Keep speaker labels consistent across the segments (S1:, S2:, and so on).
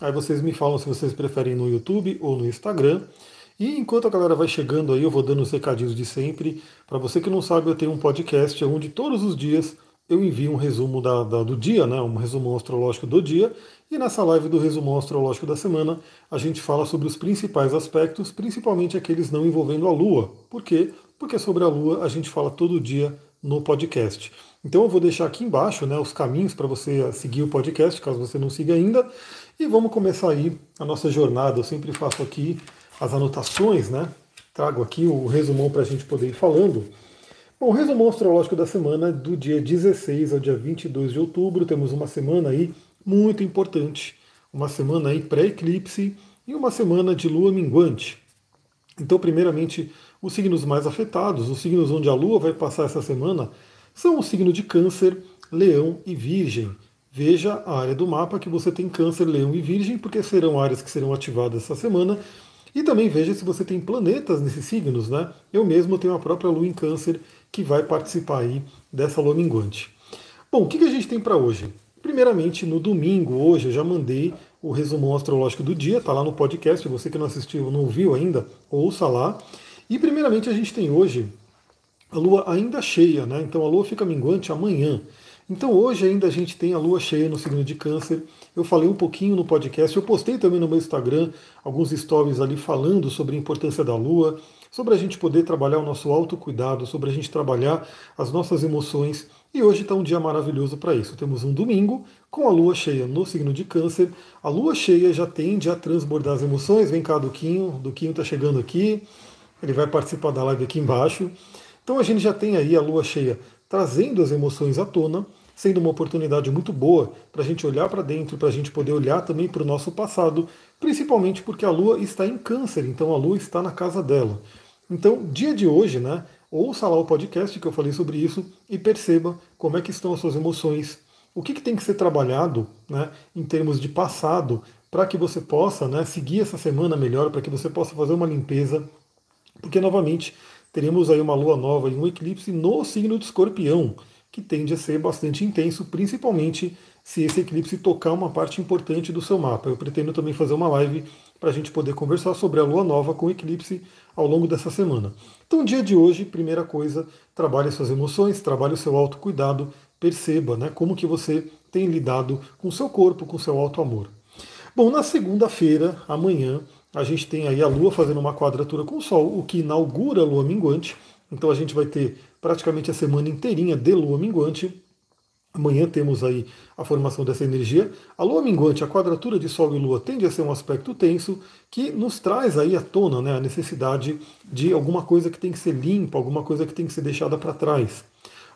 S1: Aí vocês me falam se vocês preferem no YouTube ou no Instagram. E enquanto a galera vai chegando aí, eu vou dando os recadinhos de sempre. Para você que não sabe, eu tenho um podcast onde todos os dias eu envio um resumo da, da, do dia, né, um resumo astrológico do dia. E nessa live do resumo astrológico da semana, a gente fala sobre os principais aspectos, principalmente aqueles não envolvendo a Lua. Por quê? Porque sobre a Lua a gente fala todo dia no podcast. Então eu vou deixar aqui embaixo né, os caminhos para você seguir o podcast, caso você não siga ainda. E vamos começar aí a nossa jornada. Eu sempre faço aqui as anotações, né? Trago aqui o resumão para a gente poder ir falando. Bom, o resumão astrológico da semana, do dia 16 ao dia 22 de outubro, temos uma semana aí muito importante, uma semana aí pré-eclipse e uma semana de lua minguante. Então, primeiramente, os signos mais afetados, os signos onde a lua vai passar essa semana, são o signo de Câncer, Leão e Virgem. Veja a área do mapa que você tem Câncer, Leão e Virgem, porque serão áreas que serão ativadas essa semana. E também veja se você tem planetas nesses signos, né? Eu mesmo tenho a própria Lua em Câncer que vai participar aí dessa lua minguante. Bom, o que, a gente tem para hoje? Primeiramente, no domingo, hoje, eu já mandei o resumão astrológico do dia, tá lá no podcast. Você que não assistiu, não ouviu ainda, ouça lá. E primeiramente a gente tem hoje a lua ainda cheia, né? Então a lua fica minguante amanhã. Então hoje ainda a gente tem a lua cheia no signo de Câncer. Eu falei um pouquinho no podcast, eu postei também no meu Instagram alguns stories ali falando sobre a importância da lua, sobre a gente poder trabalhar o nosso autocuidado, sobre a gente trabalhar as nossas emoções. E hoje está um dia maravilhoso para isso. Temos um domingo com a lua cheia no signo de Câncer. A lua cheia já tende a transbordar as emoções. Vem cá, Duquinho. Duquinho está chegando aqui. Ele vai participar da live aqui embaixo. Então a gente já tem aí a lua cheia trazendo as emoções à tona sendo uma oportunidade muito boa para a gente olhar para dentro, para a gente poder olhar também para o nosso passado, principalmente porque a Lua está em câncer, então a Lua está na casa dela. Então, dia de hoje, né? Ouça lá o podcast que eu falei sobre isso e perceba como é que estão as suas emoções, o que, que tem que ser trabalhado né, em termos de passado para que você possa né, seguir essa semana melhor, para que você possa fazer uma limpeza, porque novamente teremos aí uma lua nova e um eclipse no signo de escorpião que tende a ser bastante intenso, principalmente se esse eclipse tocar uma parte importante do seu mapa. Eu pretendo também fazer uma live para a gente poder conversar sobre a lua nova com eclipse ao longo dessa semana. Então, dia de hoje, primeira coisa, trabalhe suas emoções, trabalhe o seu autocuidado, perceba né, como que você tem lidado com o seu corpo, com o seu auto-amor. Bom, na segunda-feira, amanhã, a gente tem aí a Lua fazendo uma quadratura com o Sol, o que inaugura a Lua minguante. Então a gente vai ter praticamente a semana inteirinha de lua minguante. Amanhã temos aí a formação dessa energia. A lua minguante, a quadratura de Sol e Lua, tende a ser um aspecto tenso que nos traz aí à tona né, a necessidade de alguma coisa que tem que ser limpa, alguma coisa que tem que ser deixada para trás.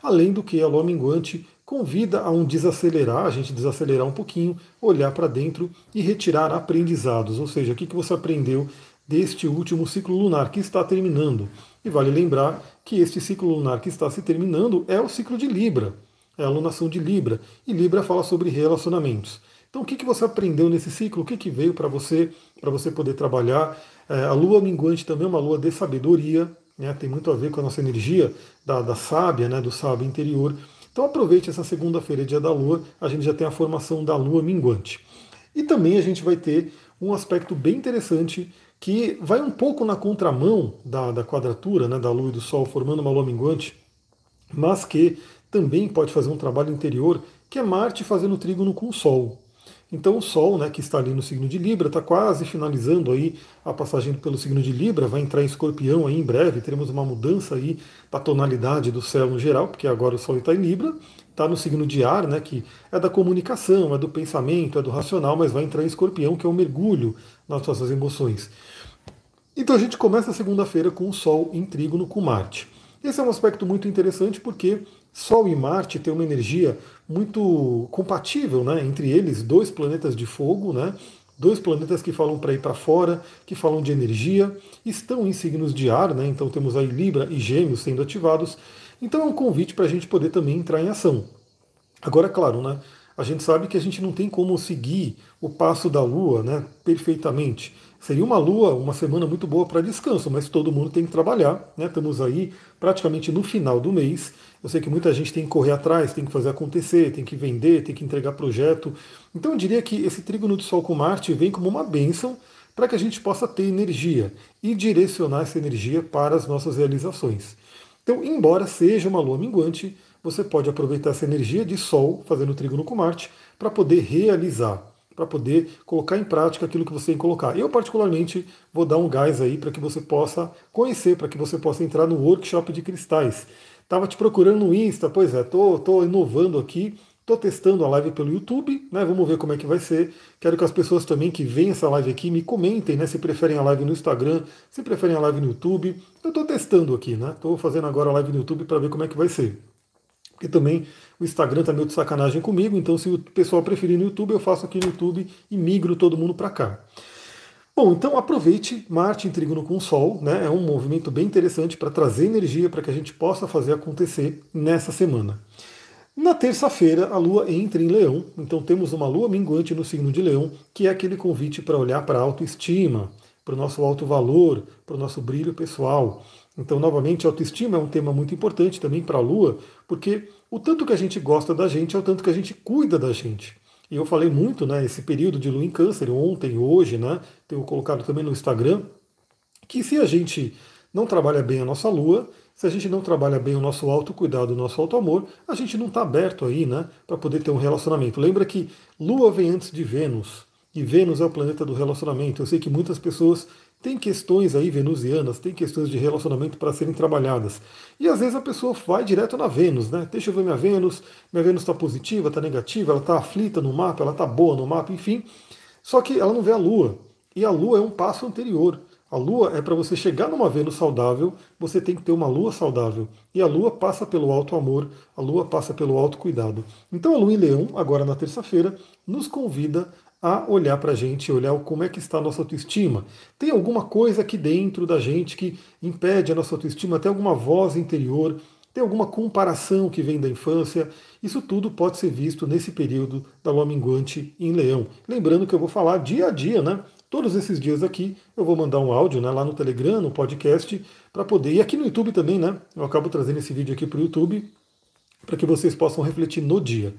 S1: Além do que a lua minguante convida a um desacelerar, a gente desacelerar um pouquinho, olhar para dentro e retirar aprendizados, ou seja, o que, você aprendeu deste último ciclo lunar que está terminando. E vale lembrar que este ciclo lunar que está se terminando é o ciclo de Libra, é a lunação de Libra. E Libra fala sobre relacionamentos. Então, o que, que você aprendeu nesse ciclo? O que, que veio para você, para você poder trabalhar? É, a lua minguante também é uma lua de sabedoria, né? tem muito a ver com a nossa energia da, da sábia, né? do sábio interior. Então, aproveite essa segunda-feira, dia da lua, a gente já tem a formação da lua minguante. E também a gente vai ter um aspecto bem interessante que vai um pouco na contramão da, da quadratura né, da Lua e do Sol, formando uma lua minguante, mas que também pode fazer um trabalho interior, que é Marte fazendo trígono com o Sol. Então o Sol, né, que está ali no signo de Libra, está quase finalizando aí a passagem pelo signo de Libra, vai entrar em Escorpião aí em breve, teremos uma mudança aí da tonalidade do céu no geral, porque agora o Sol está em Libra, está no signo de ar, né, que é da comunicação, é do pensamento, é do racional, mas vai entrar em Escorpião, que é o mergulho nas nossas emoções. Então a gente começa a segunda-feira com o Sol em trígono com Marte. Esse é um aspecto muito interessante porque Sol e Marte têm uma energia muito compatível, né? Entre eles, dois planetas de fogo, né? Dois planetas que falam para ir para fora, que falam de energia, estão em signos de ar, né? Então temos aí Libra e Gêmeos sendo ativados. Então é um convite para a gente poder também entrar em ação. Agora, claro, né? a gente sabe que a gente não tem como seguir o passo da Lua né, perfeitamente. Seria uma lua, uma semana muito boa para descanso, mas todo mundo tem que trabalhar. Né? Estamos aí praticamente no final do mês. Eu sei que muita gente tem que correr atrás, tem que fazer acontecer, tem que vender, tem que entregar projeto. Então eu diria que esse trígono do Sol com Marte vem como uma bênção para que a gente possa ter energia e direcionar essa energia para as nossas realizações. Então, embora seja uma lua minguante, você pode aproveitar essa energia de Sol, fazendo trígono com Marte, para poder realizar para poder colocar em prática aquilo que você tem que colocar. Eu, particularmente, vou dar um gás aí para que você possa conhecer, para que você possa entrar no workshop de cristais. Estava te procurando no Insta, pois é, tô, tô inovando aqui, tô testando a live pelo YouTube, né? Vamos ver como é que vai ser. Quero que as pessoas também que veem essa live aqui me comentem, né? Se preferem a live no Instagram, se preferem a live no YouTube. Eu estou testando aqui, né? Estou fazendo agora a live no YouTube para ver como é que vai ser. Porque também o Instagram está meio de sacanagem comigo, então se o pessoal preferir no YouTube, eu faço aqui no YouTube e migro todo mundo para cá. Bom, então aproveite Marte em trígono com o Sol, né? É um movimento bem interessante para trazer energia para que a gente possa fazer acontecer nessa semana. Na terça-feira, a Lua entra em Leão, então temos uma Lua minguante no signo de Leão, que é aquele convite para olhar para a autoestima, para o nosso alto valor, para o nosso brilho pessoal. Então, novamente, autoestima é um tema muito importante também para a Lua, porque o tanto que a gente gosta da gente é o tanto que a gente cuida da gente. E eu falei muito, né, esse período de Lua em Câncer, ontem, hoje, né, tenho colocado também no Instagram, que se a gente não trabalha bem a nossa Lua, se a gente não trabalha bem o nosso autocuidado, o nosso auto-amor, a gente não está aberto aí, né, para poder ter um relacionamento. Lembra que Lua vem antes de Vênus, e Vênus é o planeta do relacionamento. Eu sei que muitas pessoas tem questões aí venusianas, tem questões de relacionamento para serem trabalhadas. E às vezes a pessoa vai direto na Vênus, né? Deixa eu ver minha Vênus, minha Vênus está positiva, está negativa, ela está aflita no mapa, ela está boa no mapa, enfim. Só que ela não vê a Lua. E a Lua é um passo anterior. A Lua é para você chegar numa Vênus saudável, você tem que ter uma Lua saudável. E a Lua passa pelo alto amor, a Lua passa pelo alto cuidado. Então a Lua em Leão, agora na terça-feira, nos convida a olhar para a gente, olhar como é que está a nossa autoestima. Tem alguma coisa aqui dentro da gente que impede a nossa autoestima? Tem alguma voz interior? Tem alguma comparação que vem da infância? Isso tudo pode ser visto nesse período da lua minguante em Leão. Lembrando que eu vou falar dia a dia, né? Todos esses dias aqui eu vou mandar um áudio né, lá no Telegram, no podcast, para poder. E aqui no YouTube também, né? Eu acabo trazendo esse vídeo aqui para o YouTube para que vocês possam refletir no dia.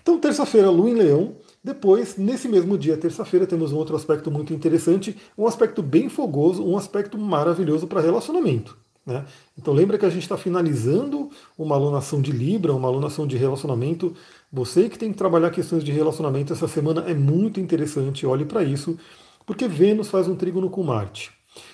S1: Então, terça-feira, lua em Leão. Depois, nesse mesmo dia, terça-feira, temos um outro aspecto muito interessante, um aspecto bem fogoso, um aspecto maravilhoso para relacionamento. Né? Então lembra que a gente está finalizando uma alunação de Libra, uma alunação de relacionamento. Você que tem que trabalhar questões de relacionamento essa semana é muito interessante, olhe para isso, porque Vênus faz um trígono com Marte.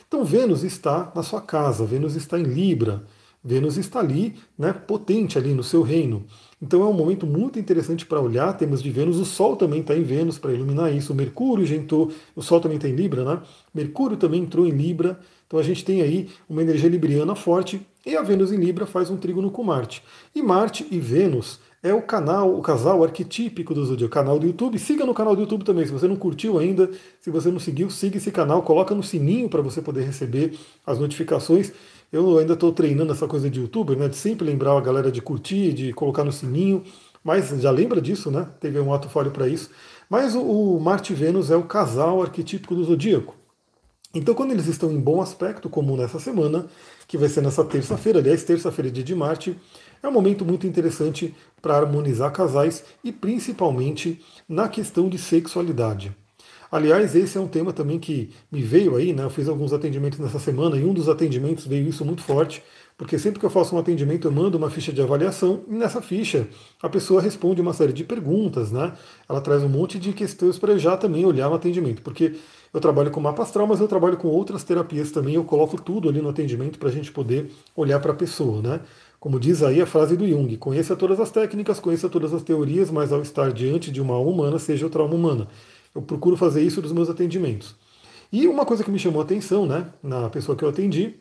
S1: Então Vênus está na sua casa, Vênus está em Libra, Vênus está ali, né, potente ali no seu reino. Então é um momento muito interessante para olhar temas de Vênus. O Sol também está em Vênus para iluminar isso. O Mercúrio já entrou, o Sol também está em Libra, né? Mercúrio também entrou em Libra. Então a gente tem aí uma energia libriana forte e a Vênus em Libra faz um trígono com Marte. E Marte e Vênus é o canal, o casal arquetípico do Zodíaco, canal do YouTube. Siga no canal do YouTube também. Se você não curtiu ainda, se você não seguiu, siga esse canal, coloca no sininho para você poder receber as notificações. Eu ainda estou treinando essa coisa de youtuber, né? De sempre lembrar a galera de curtir, de colocar no sininho. Mas já lembra disso, né? Teve um ato falho para isso. Mas o, o Marte e Vênus é o casal arquetípico do zodíaco. Então, quando eles estão em bom aspecto, como nessa semana, que vai ser nessa terça-feira, aliás, terça-feira, dia de Marte, é um momento muito interessante para harmonizar casais e principalmente na questão de sexualidade. Aliás, esse é um tema também que me veio aí, né? Eu fiz alguns atendimentos nessa semana e um dos atendimentos veio isso muito forte, porque sempre que eu faço um atendimento eu mando uma ficha de avaliação e nessa ficha a pessoa responde uma série de perguntas, né? Ela traz um monte de questões para já também olhar no atendimento, porque eu trabalho com mapa astral, mas eu trabalho com outras terapias também, eu coloco tudo ali no atendimento para a gente poder olhar para a pessoa, né? Como diz aí a frase do Jung, conheça todas as técnicas, conheça todas as teorias, mas ao estar diante de uma alma humana, seja o trauma humana. Eu procuro fazer isso nos meus atendimentos. E uma coisa que me chamou a atenção, né, na pessoa que eu atendi,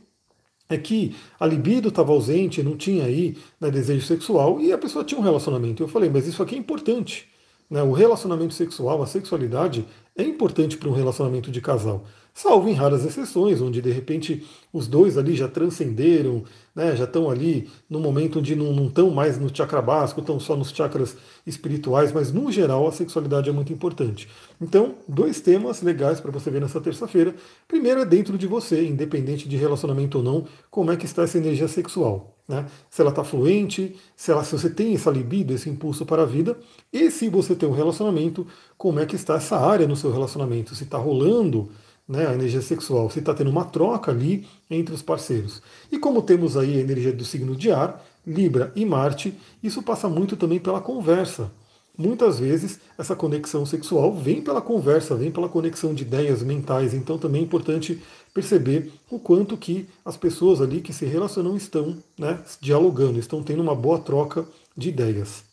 S1: é que a libido estava ausente, não tinha aí né, desejo sexual e a pessoa tinha um relacionamento. Eu falei, mas isso aqui é importante. Né? O relacionamento sexual, a sexualidade, é importante para um relacionamento de casal. Salvo em raras exceções, onde de repente os dois ali já transcenderam, né, já estão ali no momento onde não estão mais no chakra básico, estão só nos chakras espirituais, mas no geral a sexualidade é muito importante. Então, dois temas legais para você ver nessa terça-feira. Primeiro é dentro de você, independente de relacionamento ou não, como é que está essa energia sexual. Né? Se ela está fluente, se, ela, se você tem essa libido, esse impulso para a vida, e se você tem um relacionamento, como é que está essa área no seu relacionamento, se está rolando né, a energia sexual, se está tendo uma troca ali entre os parceiros. E como temos aí a energia do signo de ar, Libra e Marte, isso passa muito também pela conversa. Muitas vezes essa conexão sexual vem pela conversa, vem pela conexão de ideias mentais, então também é importante perceber o quanto que as pessoas ali que se relacionam estão né, dialogando, estão tendo uma boa troca de ideias.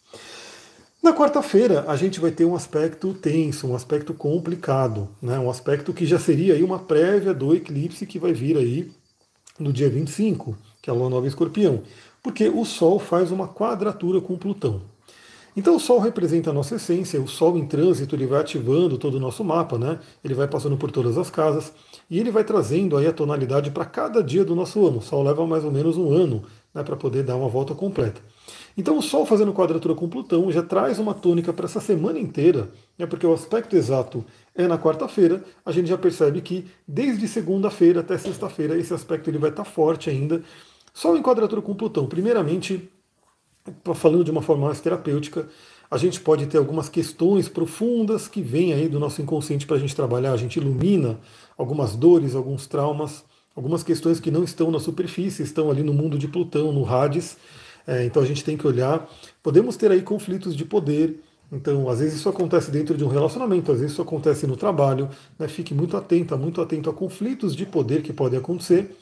S1: Na quarta-feira a gente vai ter um aspecto tenso, um aspecto complicado, né? um aspecto que já seria aí uma prévia do eclipse que vai vir aí no dia 25, que é a lua nova em escorpião, porque o Sol faz uma quadratura com Plutão. Então o Sol representa a nossa essência, o Sol em trânsito ele vai ativando todo o nosso mapa, né? ele vai passando por todas as casas e ele vai trazendo aí a tonalidade para cada dia do nosso ano. O Sol leva mais ou menos um ano né, para poder dar uma volta completa. Então o Sol fazendo quadratura com Plutão já traz uma tônica para essa semana inteira, né, porque o aspecto exato é na quarta-feira, a gente já percebe que desde segunda-feira até sexta-feira esse aspecto ele vai estar tá forte ainda. Sol em quadratura com Plutão, primeiramente, falando de uma forma mais terapêutica, a gente pode ter algumas questões profundas que vêm aí do nosso inconsciente para a gente trabalhar, a gente ilumina algumas dores, alguns traumas, algumas questões que não estão na superfície, estão ali no mundo de Plutão, no Hades, é, então a gente tem que olhar. Podemos ter aí conflitos de poder. Então, às vezes isso acontece dentro de um relacionamento, às vezes isso acontece no trabalho. Né? Fique muito atento, muito atento a conflitos de poder que podem acontecer.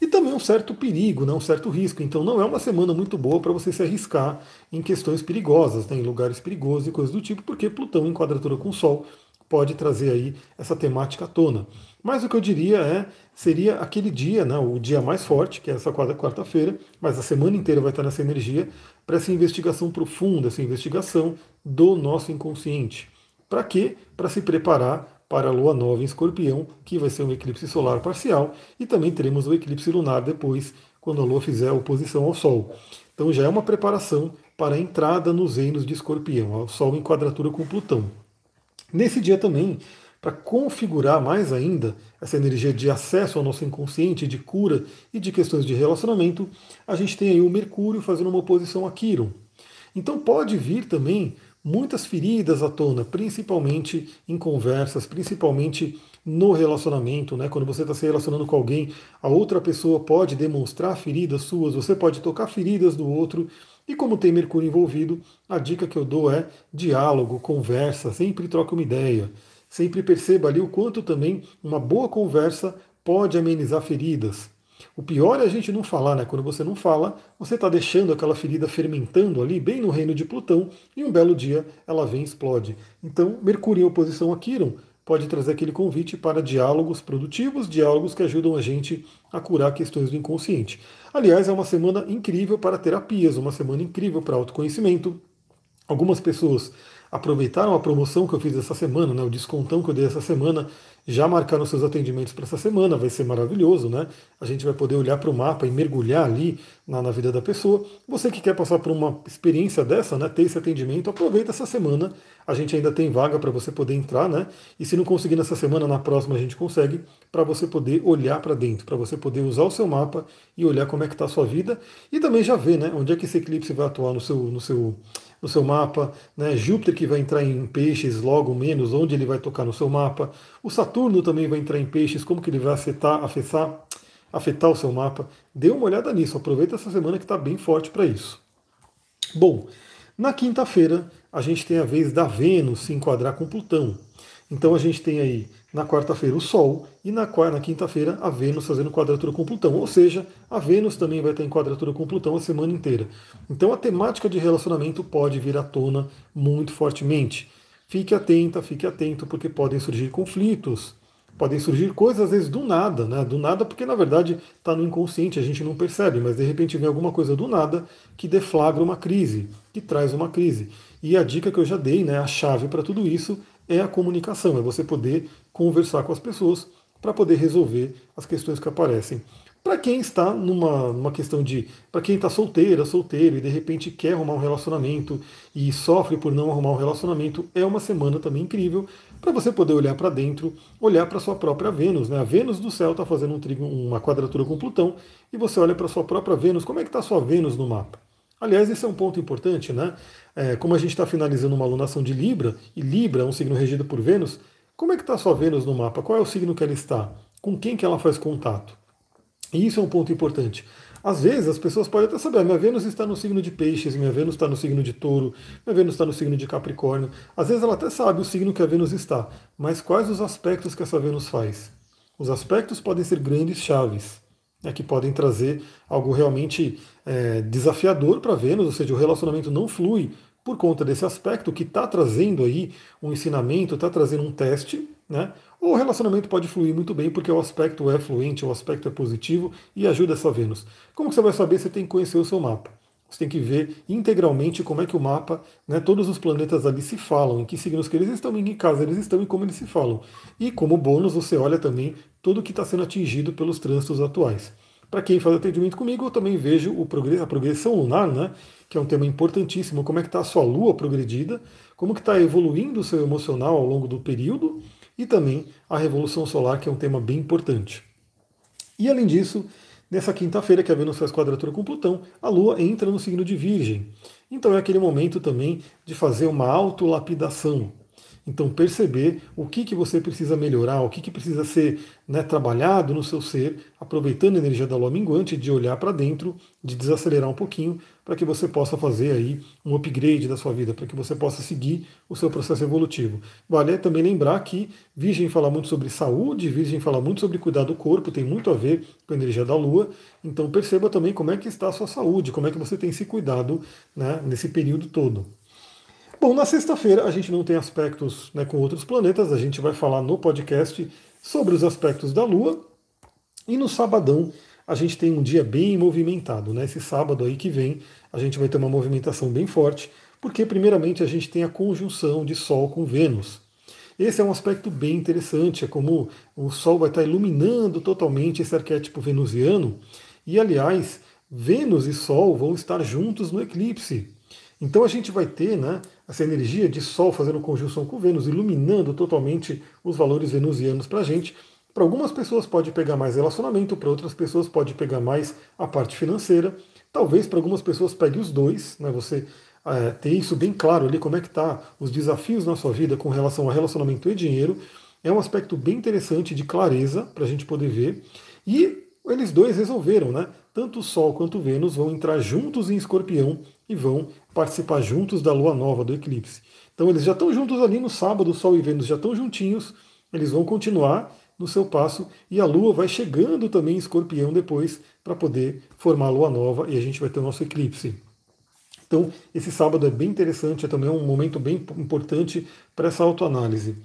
S1: E também um certo perigo, né? um certo risco. Então não é uma semana muito boa para você se arriscar em questões perigosas, né? em lugares perigosos e coisas do tipo, porque Plutão em quadratura com o Sol pode trazer aí essa temática à tona. Mas o que eu diria é, seria aquele dia, né, o dia mais forte, que é essa quarta-feira, mas a semana inteira vai estar nessa energia, para essa investigação profunda, essa investigação do nosso inconsciente. Para quê? Para se preparar para a lua nova em escorpião, que vai ser um eclipse solar parcial, e também teremos o eclipse lunar depois, quando a lua fizer a oposição ao sol. Então já é uma preparação para a entrada nos reinos de escorpião, o sol em quadratura com Plutão. Nesse dia também, para configurar mais ainda essa energia de acesso ao nosso inconsciente, de cura e de questões de relacionamento, a gente tem aí o Mercúrio fazendo uma oposição a Quiron. Então pode vir também muitas feridas à tona, principalmente em conversas, principalmente no relacionamento, né? Quando você está se relacionando com alguém, a outra pessoa pode demonstrar feridas suas, você pode tocar feridas do outro. E como tem Mercúrio envolvido, a dica que eu dou é diálogo, conversa, sempre troca uma ideia. Sempre perceba ali o quanto também uma boa conversa pode amenizar feridas. O pior é a gente não falar, né? Quando você não fala, você está deixando aquela ferida fermentando ali, bem no reino de Plutão, e um belo dia ela vem e explode. Então, Mercúrio em oposição a Quiron pode trazer aquele convite para diálogos produtivos, diálogos que ajudam a gente a curar questões do inconsciente. Aliás, é uma semana incrível para terapias, uma semana incrível para autoconhecimento. Algumas pessoas aproveitaram a promoção que eu fiz essa semana, né, o descontão que eu dei essa semana, já marcaram seus atendimentos para essa semana, vai ser maravilhoso, né? A gente vai poder olhar para o mapa e mergulhar ali na, na, vida da pessoa. Você que quer passar por uma experiência dessa, né, ter esse atendimento, aproveita essa semana. A gente ainda tem vaga para você poder entrar, né? E se não conseguir nessa semana, na próxima a gente consegue, para você poder olhar para dentro, para você poder usar o seu mapa e olhar como é que está a sua vida e também já ver, né, onde é que esse eclipse vai atuar no seu, no seu no seu mapa, né? Júpiter que vai entrar em peixes logo menos, onde ele vai tocar no seu mapa. O Saturno também vai entrar em peixes, como que ele vai afetar, afetar, afetar o seu mapa. Dê uma olhada nisso, aproveita essa semana que está bem forte para isso. Bom, na quinta-feira a gente tem a vez da Vênus se enquadrar com Plutão. Então a gente tem aí na quarta-feira o Sol e na, na quinta-feira a Vênus fazendo quadratura com Plutão. Ou seja, a Vênus também vai estar em quadratura com Plutão a semana inteira. Então a temática de relacionamento pode vir à tona muito fortemente. Fique atenta, fique atento, porque podem surgir conflitos, podem surgir coisas às vezes do nada, né? Do nada, porque na verdade está no inconsciente, a gente não percebe, mas de repente vem alguma coisa do nada que deflagra uma crise, que traz uma crise. E a dica que eu já dei, né, a chave para tudo isso é a comunicação, é você poder conversar com as pessoas para poder resolver as questões que aparecem. Para quem está numa, numa questão de. Para quem está solteira, solteiro e de repente quer arrumar um relacionamento e sofre por não arrumar um relacionamento, é uma semana também incrível para você poder olhar para dentro, olhar para sua própria Vênus. Né? A Vênus do céu está fazendo um trigo, uma quadratura com Plutão e você olha para sua própria Vênus. Como é que está sua Vênus no mapa? Aliás, esse é um ponto importante, né? É, como a gente está finalizando uma alunação de Libra, e Libra é um signo regido por Vênus, como é que está sua Vênus no mapa? Qual é o signo que ela está? Com quem que ela faz contato? E isso é um ponto importante. Às vezes as pessoas podem até saber, minha Vênus está no signo de peixes, minha Vênus está no signo de touro, minha Vênus está no signo de Capricórnio. Às vezes ela até sabe o signo que a Vênus está, mas quais os aspectos que essa Vênus faz? Os aspectos podem ser grandes chaves, né, que podem trazer algo realmente é, desafiador para Vênus, ou seja, o relacionamento não flui por conta desse aspecto que está trazendo aí um ensinamento, está trazendo um teste, né? O relacionamento pode fluir muito bem porque o aspecto é fluente, o aspecto é positivo e ajuda essa Vênus. Como você vai saber? Você tem que conhecer o seu mapa. Você tem que ver integralmente como é que o mapa, né, todos os planetas ali se falam, em que signos que eles estão, em que casa eles estão e como eles se falam. E como bônus, você olha também tudo que está sendo atingido pelos trânsitos atuais. Para quem faz atendimento comigo, eu também vejo a progressão lunar, né? que é um tema importantíssimo, como é que está a sua lua progredida, como que está evoluindo o seu emocional ao longo do período, e também a revolução solar, que é um tema bem importante. E além disso, nessa quinta-feira que a Vênus faz quadratura com Plutão, a Lua entra no signo de Virgem. Então é aquele momento também de fazer uma autolapidação, então, perceber o que, que você precisa melhorar, o que, que precisa ser né, trabalhado no seu ser, aproveitando a energia da lua minguante, de olhar para dentro, de desacelerar um pouquinho, para que você possa fazer aí um upgrade da sua vida, para que você possa seguir o seu processo evolutivo. Vale também lembrar que Virgem fala muito sobre saúde, Virgem fala muito sobre cuidar do corpo, tem muito a ver com a energia da lua. Então, perceba também como é que está a sua saúde, como é que você tem se cuidado né, nesse período todo. Bom, na sexta-feira a gente não tem aspectos né, com outros planetas, a gente vai falar no podcast sobre os aspectos da Lua. E no sabadão a gente tem um dia bem movimentado. Né? Esse sábado aí que vem a gente vai ter uma movimentação bem forte, porque primeiramente a gente tem a conjunção de Sol com Vênus. Esse é um aspecto bem interessante, é como o Sol vai estar iluminando totalmente esse arquétipo venusiano. E aliás, Vênus e Sol vão estar juntos no eclipse. Então a gente vai ter né, essa energia de Sol fazendo conjunção com Vênus, iluminando totalmente os valores venusianos para a gente. Para algumas pessoas pode pegar mais relacionamento, para outras pessoas pode pegar mais a parte financeira. Talvez para algumas pessoas pegue os dois, né, você é, ter isso bem claro ali, como é que tá os desafios na sua vida com relação a relacionamento e dinheiro. É um aspecto bem interessante de clareza para a gente poder ver. E eles dois resolveram, né? Tanto o Sol quanto Vênus vão entrar juntos em Escorpião e vão participar juntos da lua nova, do eclipse. Então eles já estão juntos ali no sábado, Sol e Vênus já estão juntinhos, eles vão continuar no seu passo e a lua vai chegando também em escorpião depois para poder formar a lua nova e a gente vai ter o nosso eclipse. Então, esse sábado é bem interessante, é também um momento bem importante para essa autoanálise.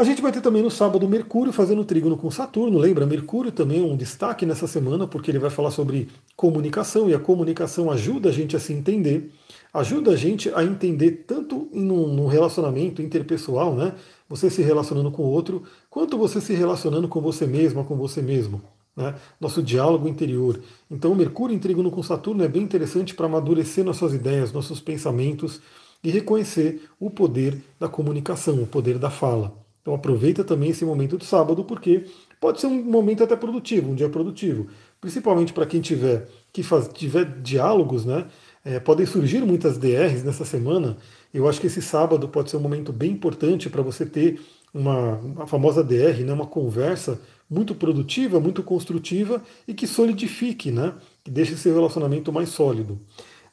S1: A gente vai ter também no sábado Mercúrio fazendo trígono com Saturno. Lembra, Mercúrio também é um destaque nessa semana, porque ele vai falar sobre comunicação e a comunicação ajuda a gente a se entender, ajuda a gente a entender tanto num relacionamento interpessoal, né? Você se relacionando com o outro, quanto você se relacionando com você mesma, com você mesmo. Né? Nosso diálogo interior. Então, Mercúrio em trígono com Saturno é bem interessante para amadurecer nossas ideias, nossos pensamentos e reconhecer o poder da comunicação, o poder da fala. Então aproveita também esse momento de sábado, porque pode ser um momento até produtivo, um dia produtivo. Principalmente para quem tiver que faz, tiver diálogos, né? É, podem surgir muitas DRs nessa semana. Eu acho que esse sábado pode ser um momento bem importante para você ter uma, uma famosa DR, né, uma conversa muito produtiva, muito construtiva e que solidifique, né, que deixe seu relacionamento mais sólido.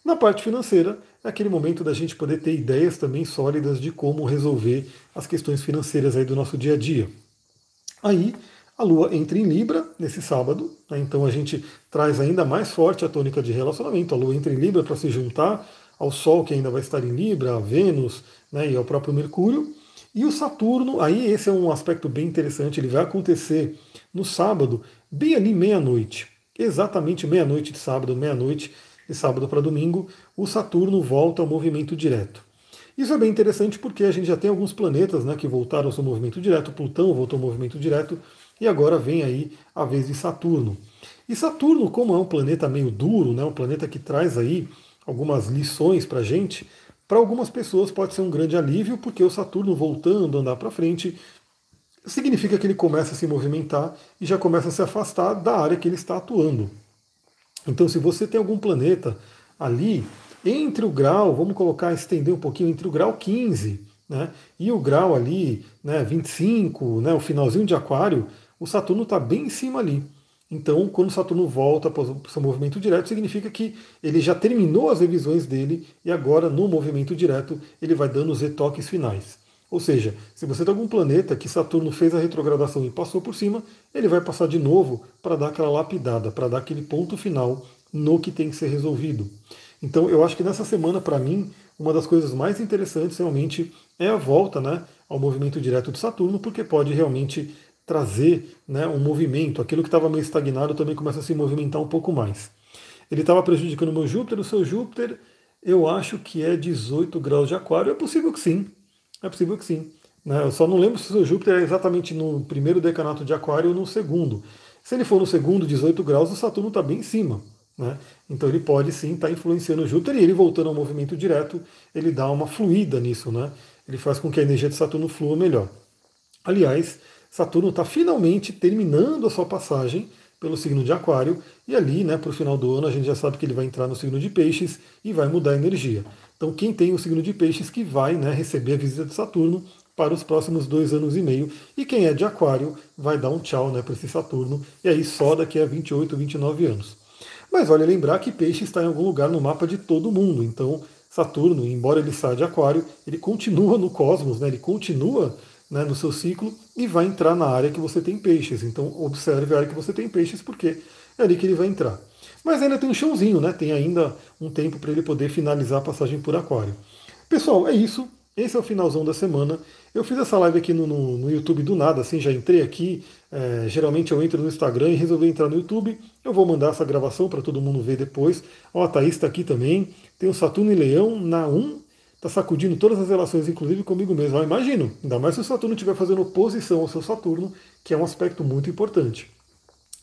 S1: Na parte financeira, é aquele momento da gente poder ter ideias também sólidas de como resolver as questões financeiras aí do nosso dia a dia. Aí a Lua entra em Libra nesse sábado, né, então a gente traz ainda mais forte a tônica de relacionamento. A Lua entra em Libra para se juntar ao Sol, que ainda vai estar em Libra, a Vênus né, e ao próprio Mercúrio. E o Saturno, aí esse é um aspecto bem interessante, ele vai acontecer no sábado, bem ali meia-noite. Exatamente meia-noite de sábado, meia-noite de sábado para domingo, o Saturno volta ao movimento direto. Isso é bem interessante porque a gente já tem alguns planetas né, que voltaram ao seu movimento direto, Plutão voltou ao movimento direto, e agora vem aí a vez de Saturno. E Saturno, como é um planeta meio duro, né, um planeta que traz aí algumas lições para a gente, para algumas pessoas pode ser um grande alívio, porque o Saturno voltando a andar para frente significa que ele começa a se movimentar e já começa a se afastar da área que ele está atuando. Então, se você tem algum planeta ali entre o grau, vamos colocar, estender um pouquinho, entre o grau 15 né, e o grau ali né, 25, né, o finalzinho de Aquário, o Saturno está bem em cima ali. Então, quando Saturno volta para o seu movimento direto, significa que ele já terminou as revisões dele e agora, no movimento direto, ele vai dando os retoques finais. Ou seja, se você tem algum planeta que Saturno fez a retrogradação e passou por cima, ele vai passar de novo para dar aquela lapidada, para dar aquele ponto final no que tem que ser resolvido. Então, eu acho que nessa semana, para mim, uma das coisas mais interessantes realmente é a volta né, ao movimento direto de Saturno, porque pode realmente trazer né, um movimento. Aquilo que estava meio estagnado também começa a se movimentar um pouco mais. Ele estava prejudicando o meu Júpiter, o seu Júpiter, eu acho que é 18 graus de aquário. É possível que sim. É possível que sim. Né? Eu só não lembro se o Júpiter é exatamente no primeiro decanato de aquário ou no segundo. Se ele for no segundo, 18 graus, o Saturno está bem em cima. Né? Então ele pode sim estar tá influenciando o Júpiter e ele voltando ao movimento direto, ele dá uma fluida nisso, né? Ele faz com que a energia de Saturno flua melhor. Aliás, Saturno está finalmente terminando a sua passagem pelo signo de Aquário, e ali, né, para o final do ano, a gente já sabe que ele vai entrar no signo de Peixes e vai mudar a energia. Então, quem tem o signo de Peixes que vai né, receber a visita de Saturno para os próximos dois anos e meio, e quem é de Aquário vai dar um tchau né, para esse Saturno, e aí só daqui a 28, 29 anos. Mas vale lembrar que Peixe está em algum lugar no mapa de todo mundo, então Saturno, embora ele saia de Aquário, ele continua no cosmos, né, ele continua né, no seu ciclo e vai entrar na área que você tem peixes. Então observe a área que você tem peixes, porque é ali que ele vai entrar. Mas ainda tem um chãozinho, né? Tem ainda um tempo para ele poder finalizar a passagem por aquário. Pessoal, é isso. Esse é o finalzão da semana. Eu fiz essa live aqui no, no, no YouTube do nada, assim, já entrei aqui. É, geralmente eu entro no Instagram e resolvi entrar no YouTube. Eu vou mandar essa gravação para todo mundo ver depois. Ó, a Thaís está aqui também. Tem o Saturno e Leão na 1 está sacudindo todas as relações, inclusive comigo mesmo. Eu imagino, ainda mais se o Saturno estiver fazendo oposição ao seu Saturno, que é um aspecto muito importante.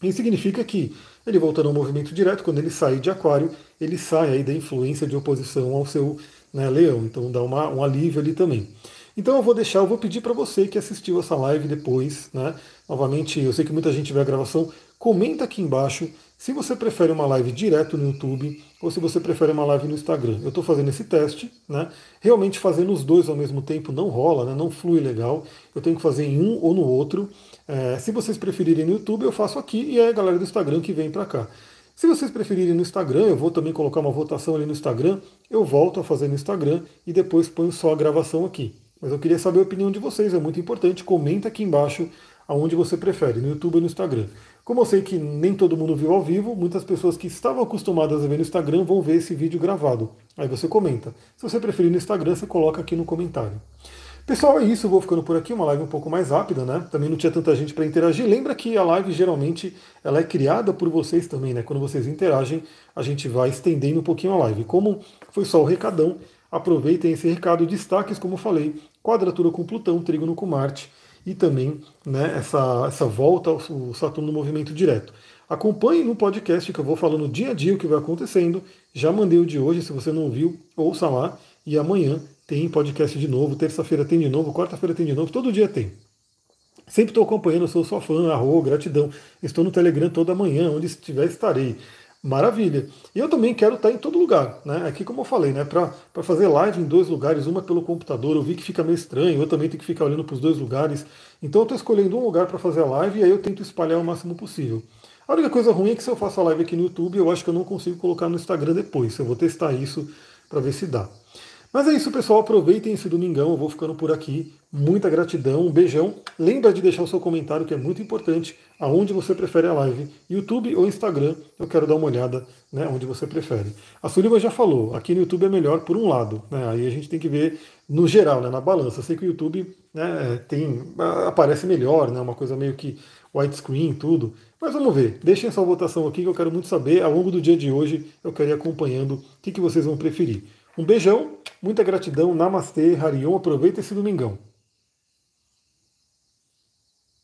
S1: Isso significa que ele voltando ao movimento direto, quando ele sair de Aquário, ele sai aí da influência de oposição ao seu né, Leão. Então dá uma, um alívio ali também. Então eu vou deixar, eu vou pedir para você que assistiu essa live depois, né? Novamente, eu sei que muita gente vê a gravação, comenta aqui embaixo se você prefere uma live direto no YouTube ou se você prefere uma live no Instagram. Eu estou fazendo esse teste, né? Realmente fazendo os dois ao mesmo tempo não rola, né? não flui legal. Eu tenho que fazer em um ou no outro. É, se vocês preferirem no YouTube, eu faço aqui e é a galera do Instagram que vem para cá. Se vocês preferirem no Instagram, eu vou também colocar uma votação ali no Instagram. Eu volto a fazer no Instagram e depois ponho só a gravação aqui. Mas eu queria saber a opinião de vocês, é muito importante. Comenta aqui embaixo aonde você prefere, no YouTube ou no Instagram. Como eu sei que nem todo mundo viu ao vivo, muitas pessoas que estavam acostumadas a ver no Instagram vão ver esse vídeo gravado. Aí você comenta. Se você preferir no Instagram, você coloca aqui no comentário. Pessoal, é isso. Vou ficando por aqui. Uma live um pouco mais rápida, né? Também não tinha tanta gente para interagir. Lembra que a live geralmente ela é criada por vocês também, né? Quando vocês interagem, a gente vai estendendo um pouquinho a live. Como foi só o recadão, aproveitem esse recado. Destaques, como falei, quadratura com Plutão, trígono com Marte e também né, essa, essa volta ao Saturno no movimento direto. Acompanhe no podcast que eu vou falando dia a dia o que vai acontecendo. Já mandei o de hoje, se você não viu, ouça lá. E amanhã tem podcast de novo, terça-feira tem de novo, quarta-feira tem de novo, todo dia tem. Sempre estou acompanhando, sou sua fã, arro, gratidão. Estou no Telegram toda manhã, onde estiver estarei. Maravilha. E eu também quero estar em todo lugar, né? Aqui como eu falei, né? Para fazer live em dois lugares, uma pelo computador, eu vi que fica meio estranho, eu também tenho que ficar olhando para os dois lugares. Então eu estou escolhendo um lugar para fazer a live e aí eu tento espalhar o máximo possível. A única coisa ruim é que se eu faço a live aqui no YouTube, eu acho que eu não consigo colocar no Instagram depois. Eu vou testar isso para ver se dá. Mas é isso, pessoal. Aproveitem esse domingão. Eu vou ficando por aqui. Muita gratidão, um beijão. Lembra de deixar o seu comentário, que é muito importante, aonde você prefere a live, YouTube ou Instagram. Eu quero dar uma olhada né, onde você prefere. A Sullivan já falou, aqui no YouTube é melhor por um lado. Né, aí a gente tem que ver no geral, né, na balança. Eu sei que o YouTube né, tem, aparece melhor, né, uma coisa meio que widescreen, tudo. Mas vamos ver. Deixem essa votação aqui que eu quero muito saber. Ao longo do dia de hoje, eu quero ir acompanhando o que, que vocês vão preferir. Um beijão Muita gratidão, Namastê, Harion, aproveita esse domingão.